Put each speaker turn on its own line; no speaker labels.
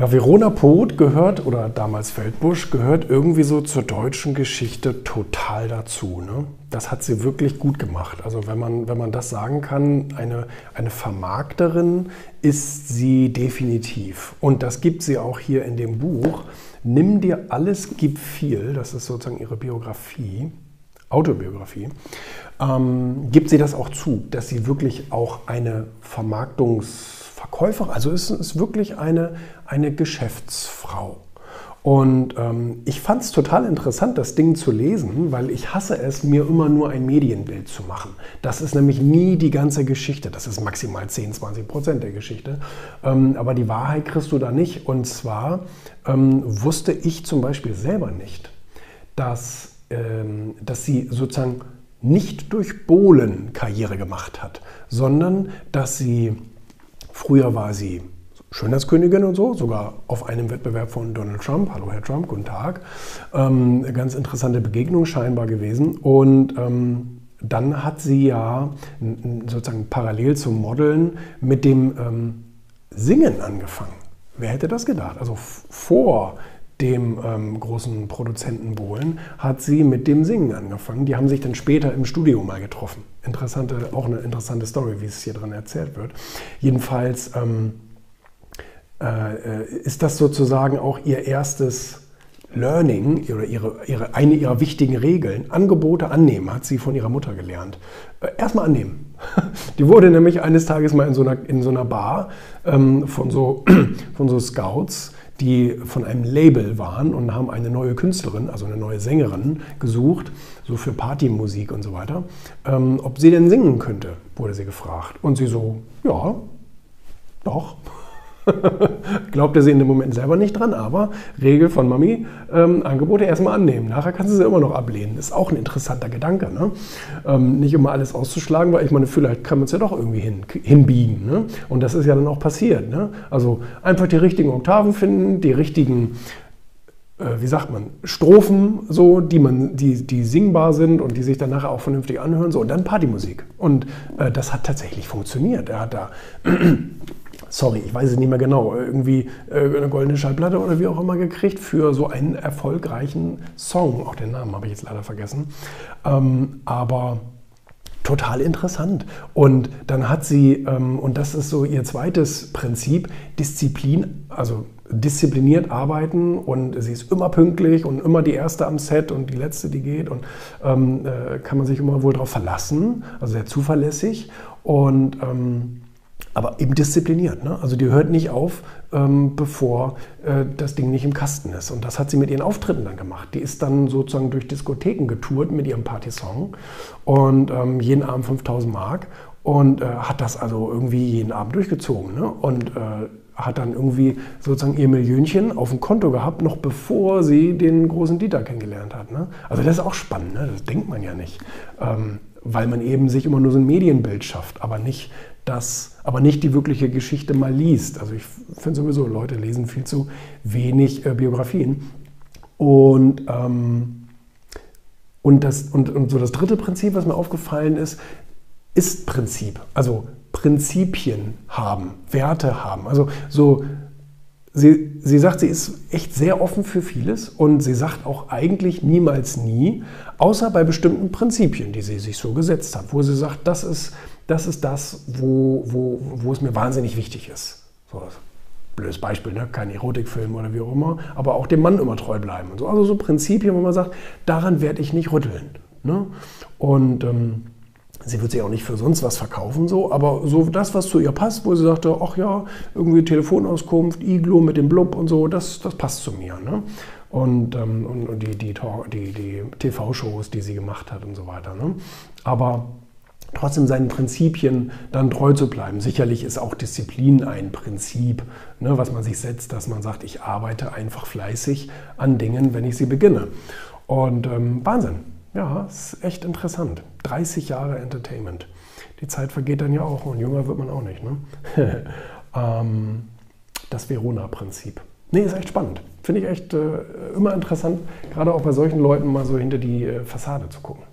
Ja, Verona Poth gehört, oder damals Feldbusch, gehört irgendwie so zur deutschen Geschichte total dazu. Ne? Das hat sie wirklich gut gemacht. Also wenn man, wenn man das sagen kann, eine, eine Vermarkterin ist sie definitiv. Und das gibt sie auch hier in dem Buch. Nimm dir alles, gib viel. Das ist sozusagen ihre Biografie. Autobiografie, ähm, gibt sie das auch zu, dass sie wirklich auch eine Vermarktungs- Verkäuferin, also ist, ist wirklich eine, eine Geschäftsfrau. Und ähm, ich fand es total interessant, das Ding zu lesen, weil ich hasse es, mir immer nur ein Medienbild zu machen. Das ist nämlich nie die ganze Geschichte. Das ist maximal 10, 20 Prozent der Geschichte. Ähm, aber die Wahrheit kriegst du da nicht. Und zwar ähm, wusste ich zum Beispiel selber nicht, dass, ähm, dass sie sozusagen nicht durch Bohlen Karriere gemacht hat, sondern dass sie Früher war sie Schönheitskönigin und so, sogar auf einem Wettbewerb von Donald Trump. Hallo Herr Trump, guten Tag. Ähm, ganz interessante Begegnung scheinbar gewesen. Und ähm, dann hat sie ja sozusagen parallel zum Modeln mit dem ähm, Singen angefangen. Wer hätte das gedacht? Also vor dem ähm, großen Produzenten Bohlen, hat sie mit dem Singen angefangen. Die haben sich dann später im Studio mal getroffen. Interessante, auch eine interessante Story, wie es hier drin erzählt wird. Jedenfalls ähm, äh, ist das sozusagen auch ihr erstes Learning oder ihre, ihre, eine ihrer wichtigen Regeln. Angebote annehmen, hat sie von ihrer Mutter gelernt. Äh, Erstmal annehmen. Die wurde nämlich eines Tages mal in so einer, in so einer Bar ähm, von, so, von so Scouts die von einem Label waren und haben eine neue Künstlerin, also eine neue Sängerin gesucht, so für Partymusik und so weiter. Ähm, ob sie denn singen könnte, wurde sie gefragt. Und sie so, ja, doch. Glaubte sie in dem Moment selber nicht dran, aber Regel von Mami, ähm, Angebote erstmal annehmen. Nachher kannst du sie immer noch ablehnen. Ist auch ein interessanter Gedanke. Ne? Ähm, nicht immer alles auszuschlagen, weil ich meine, vielleicht kann man es ja doch irgendwie hin, hinbiegen. Ne? Und das ist ja dann auch passiert. Ne? Also einfach die richtigen Oktaven finden, die richtigen äh, wie sagt man, Strophen, so, die, man, die, die singbar sind und die sich dann nachher auch vernünftig anhören, so, und dann Partymusik. Und äh, das hat tatsächlich funktioniert. Er hat da sorry, ich weiß es nicht mehr genau, irgendwie äh, eine goldene Schallplatte oder wie auch immer gekriegt für so einen erfolgreichen Song. Auch den Namen habe ich jetzt leider vergessen. Ähm, aber total interessant. Und dann hat sie, ähm, und das ist so ihr zweites Prinzip, Disziplin, also diszipliniert arbeiten und sie ist immer pünktlich und immer die erste am Set und die letzte, die geht und ähm, äh, kann man sich immer wohl darauf verlassen, also sehr zuverlässig und ähm, aber eben diszipliniert. Ne? Also die hört nicht auf, ähm, bevor äh, das Ding nicht im Kasten ist. Und das hat sie mit ihren Auftritten dann gemacht. Die ist dann sozusagen durch Diskotheken getourt mit ihrem Partysong und ähm, jeden Abend 5000 Mark und äh, hat das also irgendwie jeden Abend durchgezogen. Ne? Und äh, hat dann irgendwie sozusagen ihr Millionchen auf dem Konto gehabt, noch bevor sie den großen Dieter kennengelernt hat. Ne? Also das ist auch spannend, ne? das denkt man ja nicht. Ähm, weil man eben sich immer nur so ein Medienbild schafft, aber nicht das, aber nicht die wirkliche Geschichte mal liest. Also ich finde sowieso, Leute lesen viel zu wenig äh, Biografien. Und, ähm, und, das, und, und so das dritte Prinzip, was mir aufgefallen ist, ist Prinzip. Also Prinzipien haben, Werte haben. Also so, sie, sie sagt, sie ist echt sehr offen für vieles und sie sagt auch eigentlich niemals nie, außer bei bestimmten Prinzipien, die sie sich so gesetzt hat, wo sie sagt, das ist das ist das, wo, wo, wo es mir wahnsinnig wichtig ist. So, blödes Beispiel, ne? kein Erotikfilm oder wie auch immer, aber auch dem Mann immer treu bleiben. Und so. Also so Prinzipien, wo man sagt, daran werde ich nicht rütteln. Ne? Und ähm, sie wird sich auch nicht für sonst was verkaufen, so, aber so das, was zu ihr passt, wo sie sagte, ach ja, irgendwie Telefonauskunft, Iglo mit dem Blub und so, das, das passt zu mir. Ne? Und, ähm, und, und die, die, die, die TV-Shows, die sie gemacht hat und so weiter. Ne? Aber trotzdem seinen Prinzipien dann treu zu bleiben. Sicherlich ist auch Disziplin ein Prinzip, ne, was man sich setzt, dass man sagt, ich arbeite einfach fleißig an Dingen, wenn ich sie beginne. Und ähm, Wahnsinn, ja, ist echt interessant. 30 Jahre Entertainment. Die Zeit vergeht dann ja auch und jünger wird man auch nicht. Ne? ähm, das Verona-Prinzip. Nee, ist echt spannend. Finde ich echt äh, immer interessant, gerade auch bei solchen Leuten mal so hinter die äh, Fassade zu gucken.